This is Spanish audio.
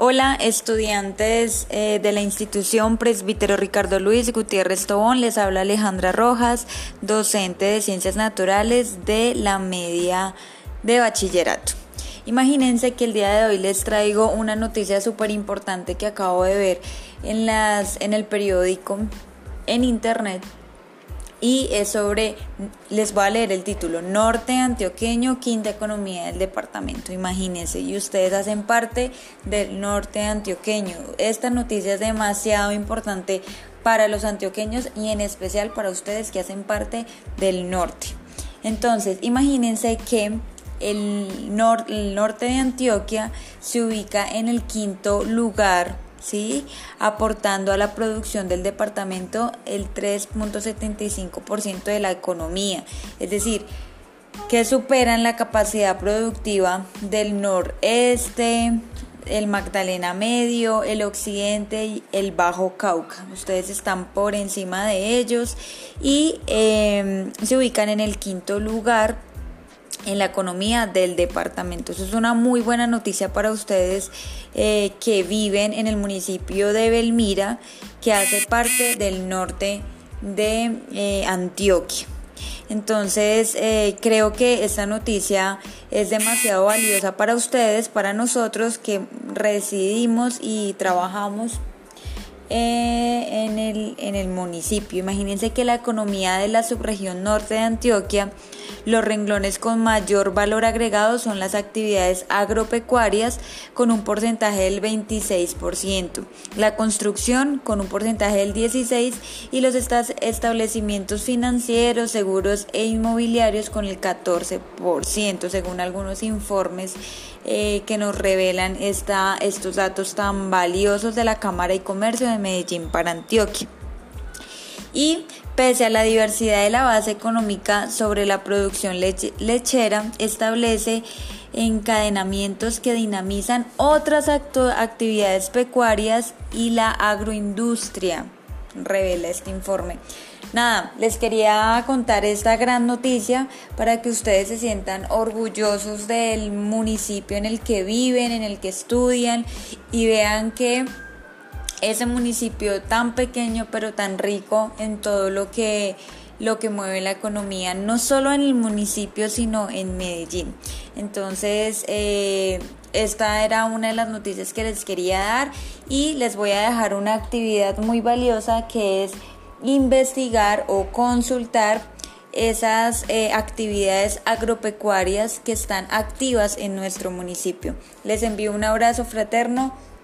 Hola, estudiantes eh, de la institución Presbítero Ricardo Luis Gutiérrez Tobón. Les habla Alejandra Rojas, docente de Ciencias Naturales de la media de bachillerato. Imagínense que el día de hoy les traigo una noticia súper importante que acabo de ver en, las, en el periódico, en internet, y es sobre, les voy a leer el título, Norte Antioqueño, quinta economía del departamento. Imagínense, y ustedes hacen parte del norte antioqueño. Esta noticia es demasiado importante para los antioqueños y en especial para ustedes que hacen parte del norte. Entonces, imagínense que el, el norte de Antioquia se ubica en el quinto lugar ¿sí? aportando a la producción del departamento el 3.75% de la economía, es decir, que superan la capacidad productiva del noreste, el Magdalena Medio, el Occidente y el Bajo Cauca. Ustedes están por encima de ellos y em, se ubican en el quinto lugar en la economía del departamento. Eso es una muy buena noticia para ustedes eh, que viven en el municipio de Belmira, que hace parte del norte de eh, Antioquia. Entonces, eh, creo que esta noticia es demasiado valiosa para ustedes, para nosotros que residimos y trabajamos en, el, en el municipio. Imagínense que la economía de la subregión norte de Antioquia los renglones con mayor valor agregado son las actividades agropecuarias con un porcentaje del 26%, la construcción con un porcentaje del 16% y los establecimientos financieros, seguros e inmobiliarios con el 14%, según algunos informes eh, que nos revelan esta, estos datos tan valiosos de la Cámara de Comercio de Medellín para Antioquia y pese a la diversidad de la base económica sobre la producción lechera, establece encadenamientos que dinamizan otras actividades pecuarias y la agroindustria, revela este informe. Nada, les quería contar esta gran noticia para que ustedes se sientan orgullosos del municipio en el que viven, en el que estudian y vean que ese municipio tan pequeño pero tan rico en todo lo que lo que mueve la economía, no solo en el municipio, sino en Medellín. Entonces, eh, esta era una de las noticias que les quería dar y les voy a dejar una actividad muy valiosa que es investigar o consultar esas eh, actividades agropecuarias que están activas en nuestro municipio. Les envío un abrazo fraterno.